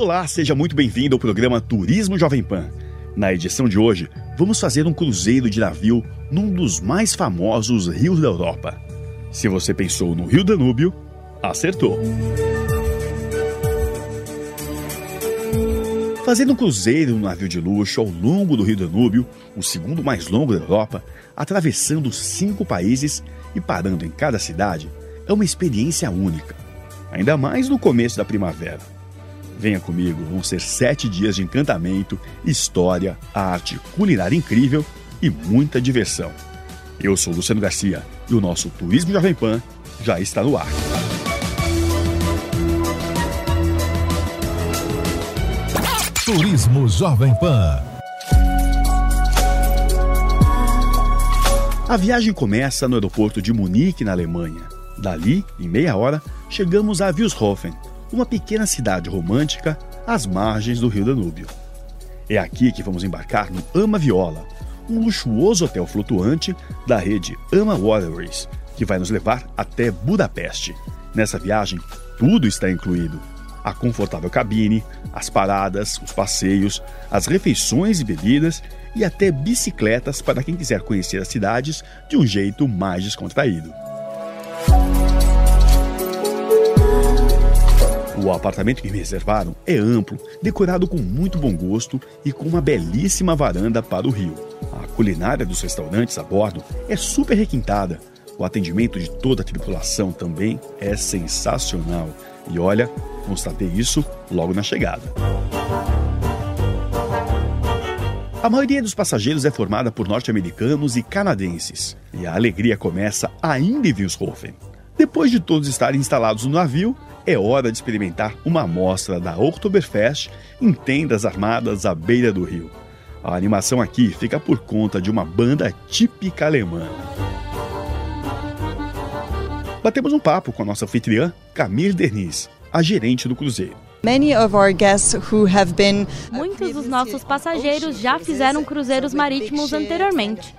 Olá, seja muito bem-vindo ao programa Turismo Jovem Pan. Na edição de hoje, vamos fazer um cruzeiro de navio num dos mais famosos rios da Europa. Se você pensou no Rio Danúbio, acertou. Fazendo um cruzeiro no navio de luxo ao longo do Rio Danúbio, o segundo mais longo da Europa, atravessando cinco países e parando em cada cidade, é uma experiência única. Ainda mais no começo da primavera. Venha comigo, vão ser sete dias de encantamento, história, arte, culinária incrível e muita diversão. Eu sou Luciano Garcia e o nosso Turismo Jovem Pan já está no ar. Turismo Jovem Pan. A viagem começa no aeroporto de Munique, na Alemanha. Dali, em meia hora, chegamos a Wilshofen, uma pequena cidade romântica às margens do rio Danúbio. É aqui que vamos embarcar no Ama Viola, um luxuoso hotel flutuante da rede Ama Waterways, que vai nos levar até Budapeste. Nessa viagem, tudo está incluído: a confortável cabine, as paradas, os passeios, as refeições e bebidas e até bicicletas para quem quiser conhecer as cidades de um jeito mais descontraído. O apartamento que me reservaram é amplo, decorado com muito bom gosto e com uma belíssima varanda para o rio. A culinária dos restaurantes a bordo é super requintada. O atendimento de toda a tripulação também é sensacional. E olha, constatei isso logo na chegada. A maioria dos passageiros é formada por norte-americanos e canadenses, e a alegria começa ainda em Wilshofen. Depois de todos estarem instalados no navio, é hora de experimentar uma amostra da Oktoberfest em tendas armadas à beira do rio. A animação aqui fica por conta de uma banda típica alemã. Batemos um papo com a nossa anfitriã, Camille Dernis, a gerente do cruzeiro. Muitos dos nossos passageiros já fizeram cruzeiros marítimos anteriormente.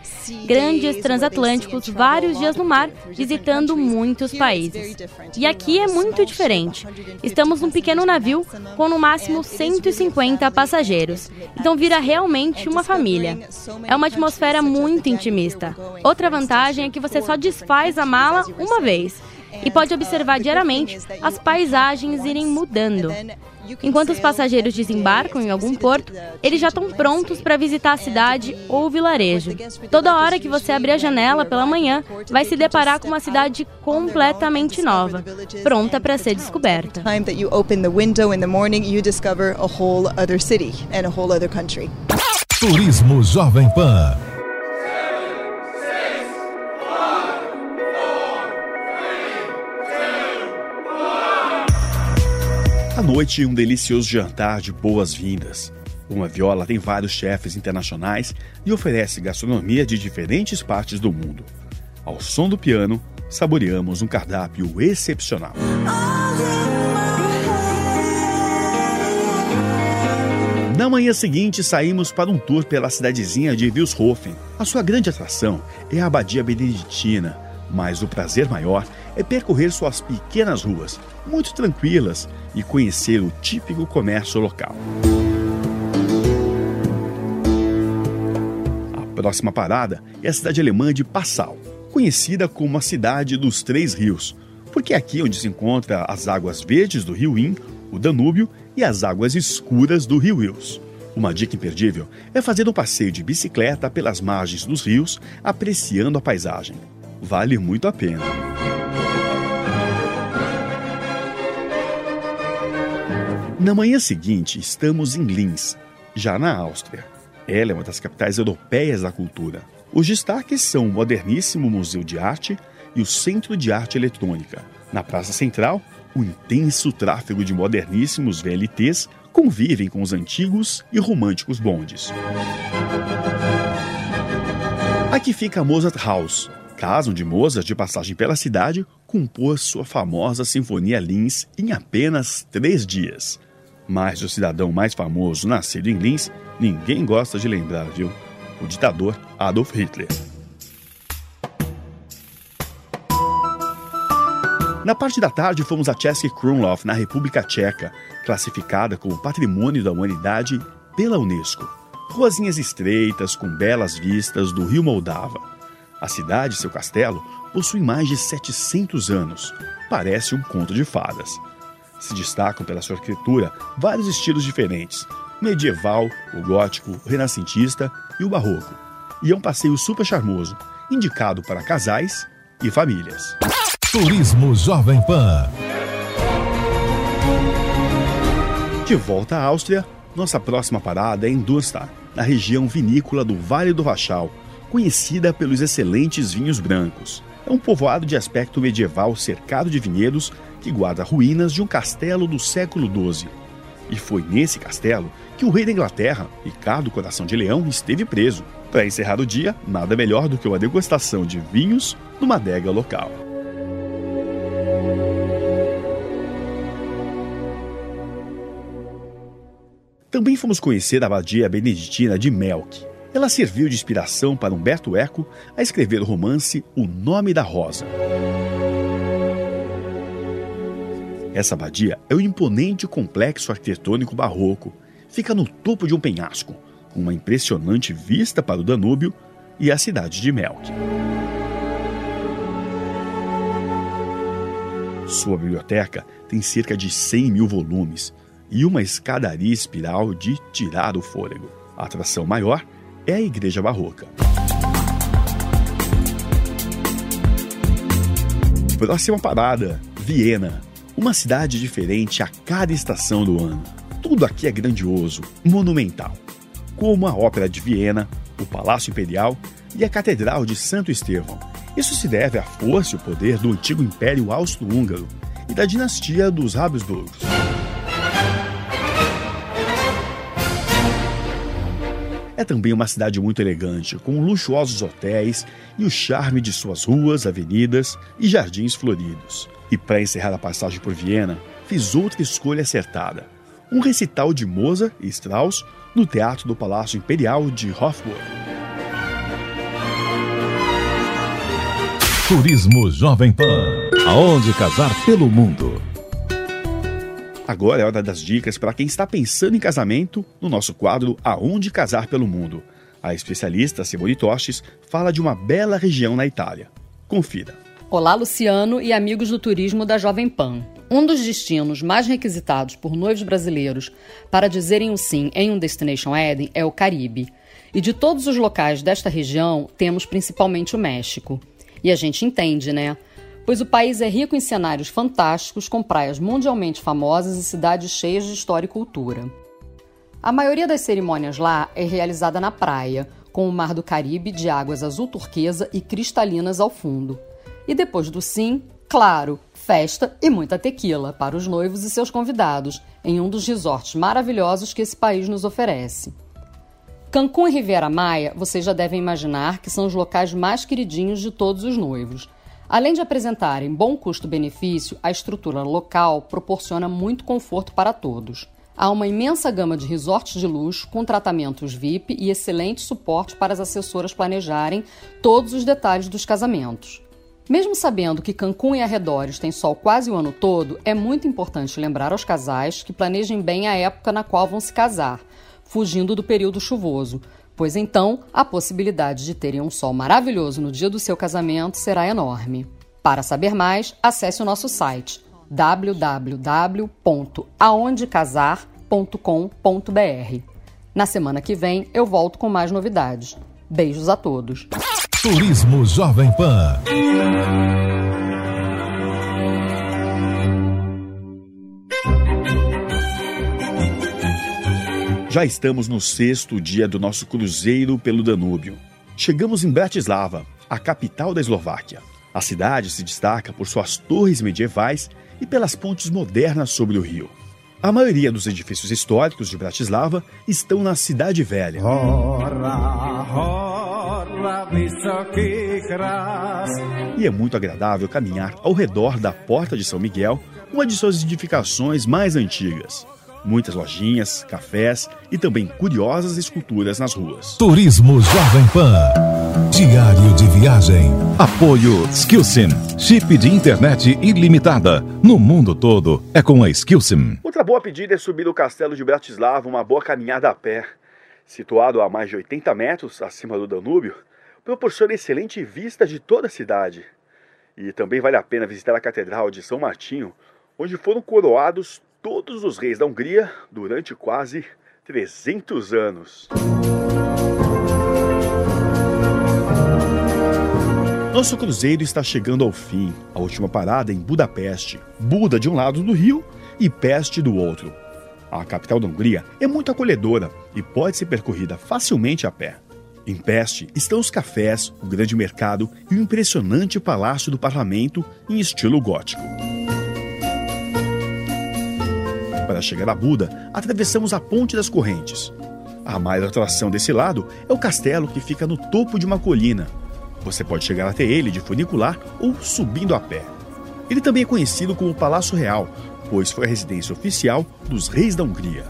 Grandes transatlânticos, vários dias no mar, visitando muitos países. E aqui é muito diferente. Estamos num pequeno navio com no máximo 150 passageiros. Então vira realmente uma família. É uma atmosfera muito intimista. Outra vantagem é que você só desfaz a mala uma vez e pode observar diariamente as paisagens irem mudando. Enquanto os passageiros desembarcam em algum porto, eles já estão prontos para visitar a cidade ou o vilarejo. Toda hora que você abrir a janela pela manhã, vai se deparar com uma cidade completamente nova, pronta para ser descoberta. Turismo Jovem Pan. À noite, um delicioso jantar de boas-vindas. Uma Viola tem vários chefes internacionais e oferece gastronomia de diferentes partes do mundo. Ao som do piano, saboreamos um cardápio excepcional. Na manhã seguinte, saímos para um tour pela cidadezinha de Wilshofen. A sua grande atração é a Abadia Beneditina, mas o prazer maior é percorrer suas pequenas ruas, muito tranquilas, e conhecer o típico comércio local. A próxima parada é a cidade alemã de Passau, conhecida como a cidade dos Três Rios, porque é aqui onde se encontra as águas verdes do rio Inn, o Danúbio e as águas escuras do rio Ilz. Uma dica imperdível é fazer um passeio de bicicleta pelas margens dos rios, apreciando a paisagem. Vale muito a pena. Na manhã seguinte, estamos em Linz, já na Áustria. Ela é uma das capitais europeias da cultura. Os destaques são o moderníssimo Museu de Arte e o Centro de Arte Eletrônica. Na Praça Central, o intenso tráfego de moderníssimos VLTs convivem com os antigos e românticos bondes. Aqui fica a Mozart House, casa onde Mozart, de passagem pela cidade, compôs sua famosa Sinfonia Linz em apenas três dias. Mas o cidadão mais famoso nascido em Linz, ninguém gosta de lembrar, viu? O ditador Adolf Hitler. Na parte da tarde, fomos a Český Krumlov, na República Tcheca, classificada como Patrimônio da Humanidade pela Unesco. Ruazinhas estreitas, com belas vistas do rio Moldava. A cidade e seu castelo possuem mais de 700 anos. Parece um conto de fadas. Se destacam pela sua arquitetura vários estilos diferentes: medieval, o gótico, o renascentista e o barroco. E é um passeio super charmoso, indicado para casais e famílias. Turismo Jovem Pan. De volta à Áustria, nossa próxima parada é em Durstar, na região vinícola do Vale do Wachau, conhecida pelos excelentes vinhos brancos. É um povoado de aspecto medieval cercado de vinhedos que guarda ruínas de um castelo do século XII. E foi nesse castelo que o rei da Inglaterra, Ricardo Coração de Leão, esteve preso. Para encerrar o dia, nada melhor do que uma degustação de vinhos numa adega local. Também fomos conhecer a abadia beneditina de Melk. Ela serviu de inspiração para Humberto Eco a escrever o romance O Nome da Rosa. Essa abadia é um imponente complexo arquitetônico barroco. Fica no topo de um penhasco, com uma impressionante vista para o Danúbio e a cidade de Melk. Sua biblioteca tem cerca de 100 mil volumes e uma escadaria espiral de tirar o fôlego. A atração maior é a Igreja Barroca. Próxima parada: Viena. Uma cidade diferente a cada estação do ano. Tudo aqui é grandioso, monumental. Como a Ópera de Viena, o Palácio Imperial e a Catedral de Santo Estevão. Isso se deve à força e o poder do antigo Império Austro-Húngaro e da dinastia dos Habsburgos. É também uma cidade muito elegante, com luxuosos hotéis e o charme de suas ruas, avenidas e jardins floridos. E para encerrar a passagem por Viena, fiz outra escolha acertada: um recital de Mozart e Strauss no Teatro do Palácio Imperial de Hofburg. Turismo Jovem Pan. Aonde casar pelo mundo. Agora é hora das dicas para quem está pensando em casamento no nosso quadro Aonde Casar pelo Mundo. A especialista Simone Tostes fala de uma bela região na Itália. Confira. Olá, Luciano e amigos do turismo da Jovem Pan. Um dos destinos mais requisitados por noivos brasileiros para dizerem o sim em um Destination Eden é o Caribe. E de todos os locais desta região, temos principalmente o México. E a gente entende, né? Pois o país é rico em cenários fantásticos, com praias mundialmente famosas e cidades cheias de história e cultura. A maioria das cerimônias lá é realizada na praia, com o Mar do Caribe de águas azul turquesa e cristalinas ao fundo. E depois do sim, claro, festa e muita tequila para os noivos e seus convidados, em um dos resorts maravilhosos que esse país nos oferece. Cancún e Riviera Maia, vocês já devem imaginar que são os locais mais queridinhos de todos os noivos. Além de apresentarem bom custo-benefício, a estrutura local proporciona muito conforto para todos. Há uma imensa gama de resorts de luxo com tratamentos VIP e excelente suporte para as assessoras planejarem todos os detalhes dos casamentos. Mesmo sabendo que Cancún e arredores têm sol quase o ano todo, é muito importante lembrar aos casais que planejem bem a época na qual vão se casar, fugindo do período chuvoso, pois então a possibilidade de terem um sol maravilhoso no dia do seu casamento será enorme. Para saber mais, acesse o nosso site www.aondecasar.com.br. Na semana que vem eu volto com mais novidades. Beijos a todos. Turismo Jovem Pan. Já estamos no sexto dia do nosso cruzeiro pelo Danúbio. Chegamos em Bratislava, a capital da Eslováquia. A cidade se destaca por suas torres medievais e pelas pontes modernas sobre o rio. A maioria dos edifícios históricos de Bratislava estão na Cidade Velha. E é muito agradável caminhar ao redor da Porta de São Miguel, uma de suas edificações mais antigas muitas lojinhas, cafés e também curiosas esculturas nas ruas. Turismo Jovem Pan. Diário de viagem. Apoio Skillsim. Chip de internet ilimitada. No mundo todo é com a Skillsim. Outra boa pedida é subir o castelo de Bratislava, uma boa caminhada a pé. Situado a mais de 80 metros acima do Danúbio, proporciona excelente vista de toda a cidade. E também vale a pena visitar a Catedral de São Martinho, onde foram coroados todos os reis da Hungria durante quase 300 anos. Nosso cruzeiro está chegando ao fim. A última parada em Budapeste. Buda de um lado do rio e Peste do outro. A capital da Hungria é muito acolhedora e pode ser percorrida facilmente a pé. Em Peste estão os cafés, o grande mercado e o impressionante palácio do parlamento em estilo gótico. Para chegar a Buda, atravessamos a Ponte das Correntes. A maior atração desse lado é o castelo que fica no topo de uma colina. Você pode chegar até ele de funicular ou subindo a pé. Ele também é conhecido como Palácio Real, pois foi a residência oficial dos reis da Hungria.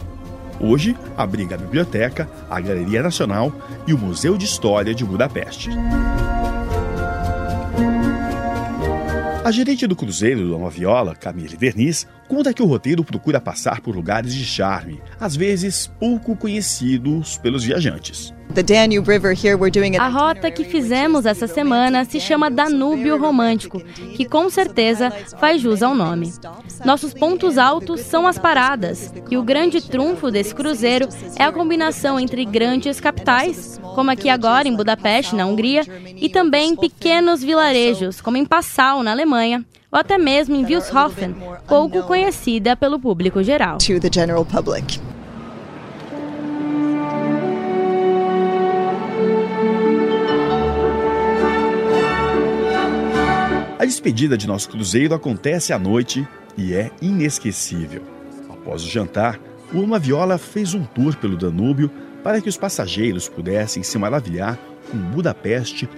Hoje abriga a biblioteca, a Galeria Nacional e o Museu de História de Budapeste. A gerente do cruzeiro Dona Viola, Camille Verniz, conta que o roteiro procura passar por lugares de charme, às vezes pouco conhecidos pelos viajantes. A rota que fizemos essa semana se chama Danúbio Romântico, que com certeza faz jus ao nome. Nossos pontos altos são as paradas, e o grande trunfo desse cruzeiro é a combinação entre grandes capitais, como aqui agora em Budapeste, na Hungria, e também pequenos vilarejos, como em Passau, na Alemanha, ou até mesmo em Wilshofen, pouco conhecida pelo público geral. A despedida de nosso cruzeiro acontece à noite e é inesquecível. Após o jantar, o Uma Viola fez um tour pelo Danúbio para que os passageiros pudessem se maravilhar com Budapeste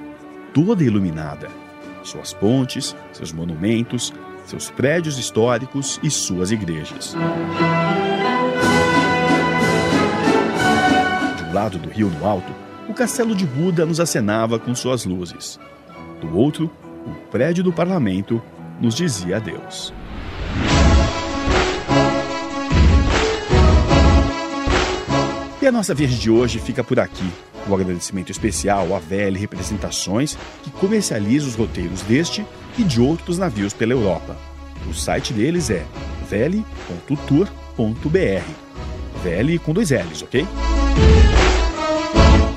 toda iluminada. Suas pontes, seus monumentos, seus prédios históricos e suas igrejas. De um lado do rio no alto, o castelo de Buda nos acenava com suas luzes. Do outro, o prédio do parlamento nos dizia adeus. E a nossa viagem de hoje fica por aqui. Um agradecimento especial à VL Representações, que comercializa os roteiros deste e de outros navios pela Europa. O site deles é vl.tour.br. VL com dois L's, ok?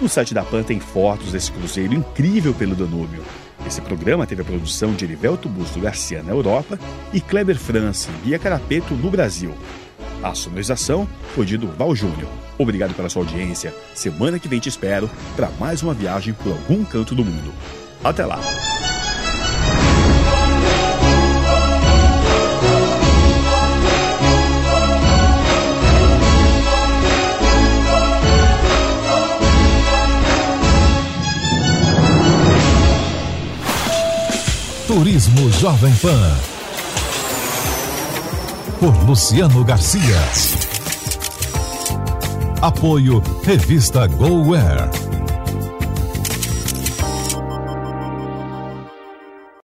No site da PAN tem fotos desse cruzeiro incrível pelo Danúbio. Esse programa teve a produção de Erivelto Busto Garcia na Europa e Kleber França e Bia Carapeto no Brasil. A sonorização foi de Durval Júnior. Obrigado pela sua audiência. Semana que vem te espero para mais uma viagem por algum canto do mundo. Até lá! Turismo Jovem Pan. Por Luciano Garcia. Apoio Revista GoWare.